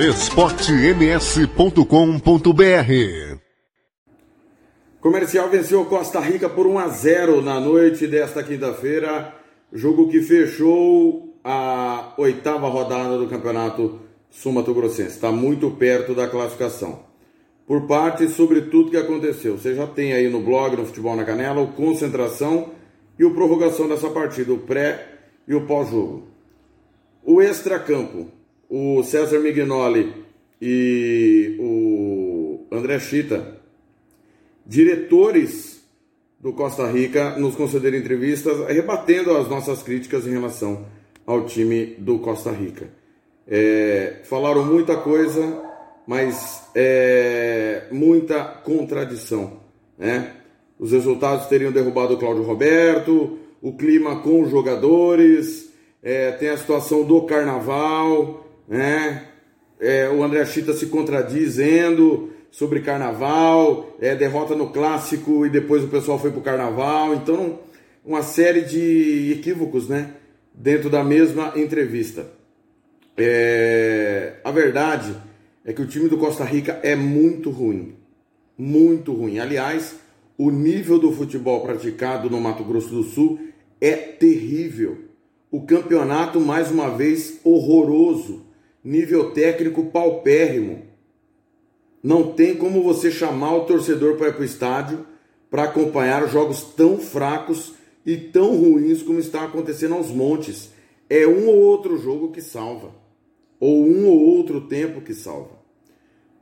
esportems.com.br Comercial venceu Costa Rica por 1 a 0 na noite desta quinta-feira, jogo que fechou a oitava rodada do Campeonato Sul-Mato Grossense. Está muito perto da classificação. Por parte sobre tudo que aconteceu. Você já tem aí no blog, no Futebol na Canela, o concentração e o prorrogação dessa partida, o pré e o pós-jogo. O extracampo, o César Mignoli e o André Chita diretores do Costa Rica nos concederam entrevistas rebatendo as nossas críticas em relação ao time do Costa Rica. É, falaram muita coisa, mas é, muita contradição. Né? Os resultados teriam derrubado o Cláudio Roberto, o clima com os jogadores, é, tem a situação do carnaval, né? É, o André Chita se contradizendo sobre carnaval, é, derrota no clássico e depois o pessoal foi pro carnaval. Então, uma série de equívocos, né? Dentro da mesma entrevista. É, a verdade é que o time do Costa Rica é muito ruim. Muito ruim. Aliás, o nível do futebol praticado no Mato Grosso do Sul é terrível. O campeonato, mais uma vez, horroroso. Nível técnico paupérrimo. Não tem como você chamar o torcedor para ir para o estádio para acompanhar jogos tão fracos e tão ruins como está acontecendo aos montes. É um ou outro jogo que salva, ou um ou outro tempo que salva.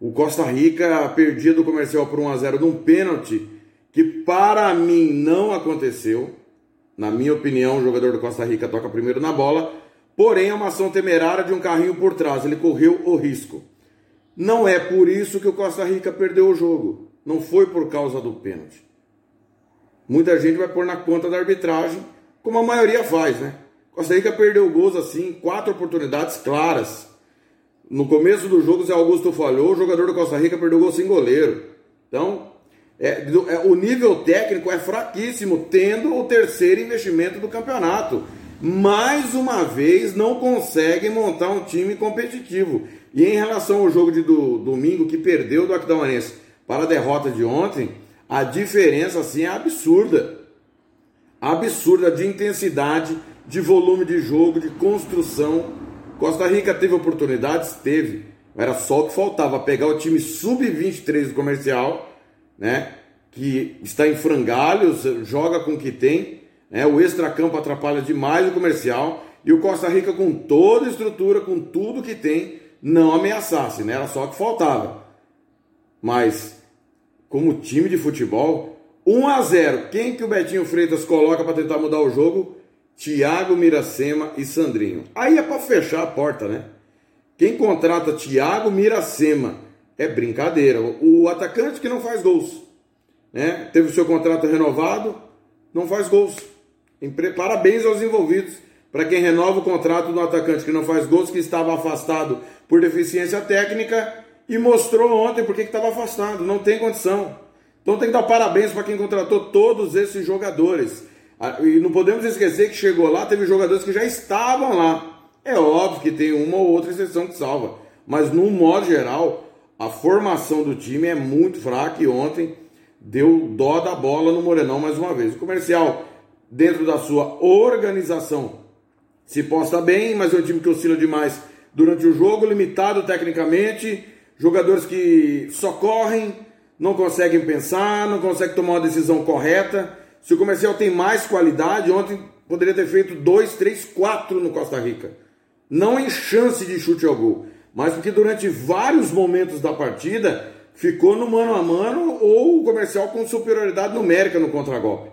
O Costa Rica perdia do comercial por 1 a 0 num pênalti que para mim não aconteceu. Na minha opinião, o jogador do Costa Rica toca primeiro na bola, porém é uma ação temerária de um carrinho por trás, ele correu o risco. Não é por isso que o Costa Rica perdeu o jogo. Não foi por causa do pênalti. Muita gente vai pôr na conta da arbitragem, como a maioria faz, né? Costa Rica perdeu gols assim, quatro oportunidades claras. No começo do jogo, Zé Augusto falhou, o jogador do Costa Rica perdeu gol sem goleiro. Então, é, é, o nível técnico é fraquíssimo, tendo o terceiro investimento do campeonato. Mais uma vez, não consegue montar um time competitivo. E em relação ao jogo de do, domingo, que perdeu do Aquidauanense para a derrota de ontem, a diferença assim é absurda. Absurda de intensidade, de volume de jogo, de construção. Costa Rica teve oportunidades? Teve. Era só o que faltava pegar o time sub-23 do comercial, né? Que está em frangalhos, joga com o que tem. Né, o extracampo atrapalha demais o comercial. E o Costa Rica, com toda a estrutura, com tudo que tem, não ameaçasse, né? Era só que faltava. Mas, como time de futebol, 1 a 0 Quem que o Betinho Freitas coloca para tentar mudar o jogo? Thiago Miracema e Sandrinho. Aí é para fechar a porta, né? Quem contrata Thiago Miracema é brincadeira. O atacante que não faz gols, né? Teve o seu contrato renovado, não faz gols. Parabéns aos envolvidos para quem renova o contrato do atacante que não faz gols, que estava afastado por deficiência técnica e mostrou ontem porque estava afastado, não tem condição. Então tem que dar parabéns para quem contratou todos esses jogadores. E não podemos esquecer que chegou lá, teve jogadores que já estavam lá. É óbvio que tem uma ou outra exceção que salva, mas no modo geral, a formação do time é muito fraca e ontem deu dó da bola no Morenão mais uma vez. O comercial, dentro da sua organização, se posta bem, mas é um time que oscila demais durante o jogo, limitado tecnicamente, jogadores que só correm, não conseguem pensar, não conseguem tomar uma decisão correta. Se o comercial tem mais qualidade, ontem poderia ter feito 2, 3, 4 no Costa Rica. Não em chance de chute ao gol, mas porque durante vários momentos da partida ficou no mano a mano ou o comercial com superioridade numérica no contragolpe.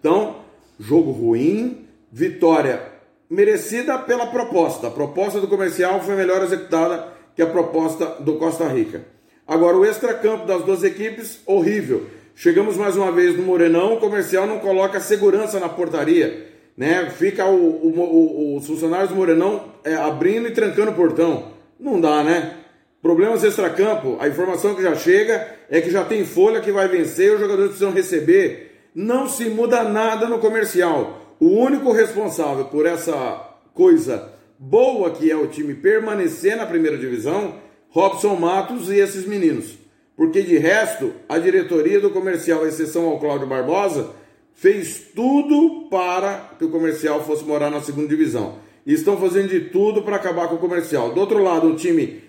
Então, jogo ruim, vitória merecida pela proposta. A proposta do comercial foi melhor executada que a proposta do Costa Rica. Agora, o extracampo das duas equipes, horrível. Chegamos mais uma vez no Morenão, o comercial não coloca segurança na portaria. Né? Fica o, o, o, os funcionários do Morenão é, abrindo e trancando o portão. Não dá, né? Problemas extracampo, a informação que já chega é que já tem folha que vai vencer, os jogadores precisam receber. Não se muda nada no comercial. O único responsável por essa coisa boa que é o time permanecer na primeira divisão, Robson Matos e esses meninos. Porque de resto, a diretoria do comercial, exceção ao Cláudio Barbosa, fez tudo para que o comercial fosse morar na segunda divisão. E estão fazendo de tudo para acabar com o comercial. Do outro lado, um time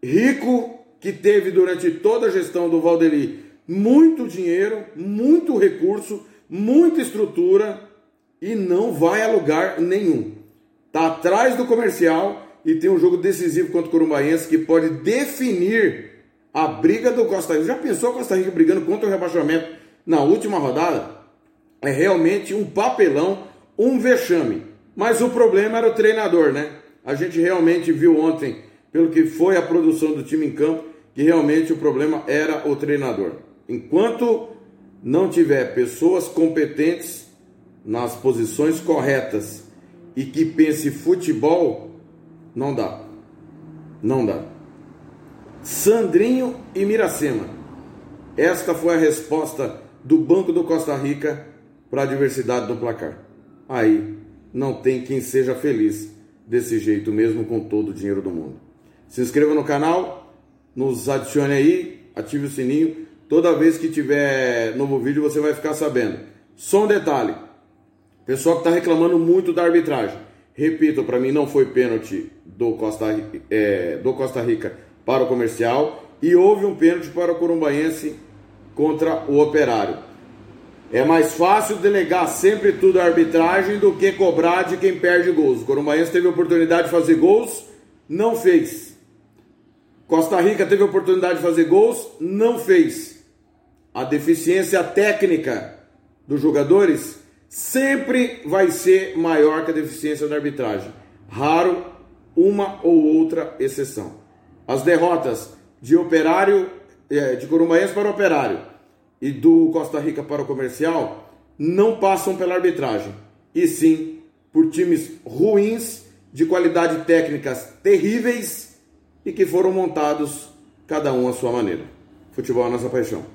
rico que teve durante toda a gestão do Valdeli muito dinheiro, muito recurso, muita estrutura e não vai a lugar nenhum. Está atrás do comercial e tem um jogo decisivo contra o Corumbaense que pode definir a briga do Costa Rica. Já pensou a Costa Rica brigando contra o rebaixamento na última rodada? É realmente um papelão, um vexame. Mas o problema era o treinador, né? A gente realmente viu ontem, pelo que foi a produção do time em campo, que realmente o problema era o treinador. Enquanto não tiver pessoas competentes nas posições corretas e que pense futebol, não dá. Não dá. Sandrinho e Miracema. Esta foi a resposta do Banco do Costa Rica para a diversidade do placar. Aí não tem quem seja feliz desse jeito mesmo com todo o dinheiro do mundo. Se inscreva no canal, nos adicione aí, ative o sininho Toda vez que tiver novo vídeo você vai ficar sabendo. Só um detalhe: pessoal que está reclamando muito da arbitragem. Repito, para mim não foi pênalti do Costa, é, do Costa Rica para o comercial e houve um pênalti para o Corumbaense contra o Operário. É mais fácil delegar sempre tudo à arbitragem do que cobrar de quem perde gols. O Corumbaense teve a oportunidade de fazer gols, não fez. Costa Rica teve a oportunidade de fazer gols, não fez a deficiência técnica dos jogadores sempre vai ser maior que a deficiência da arbitragem. Raro uma ou outra exceção. As derrotas de Operário, é, de Corumbaense para o Operário e do Costa Rica para o Comercial não passam pela arbitragem, e sim por times ruins, de qualidade técnicas terríveis e que foram montados cada um à sua maneira. Futebol é a nossa paixão.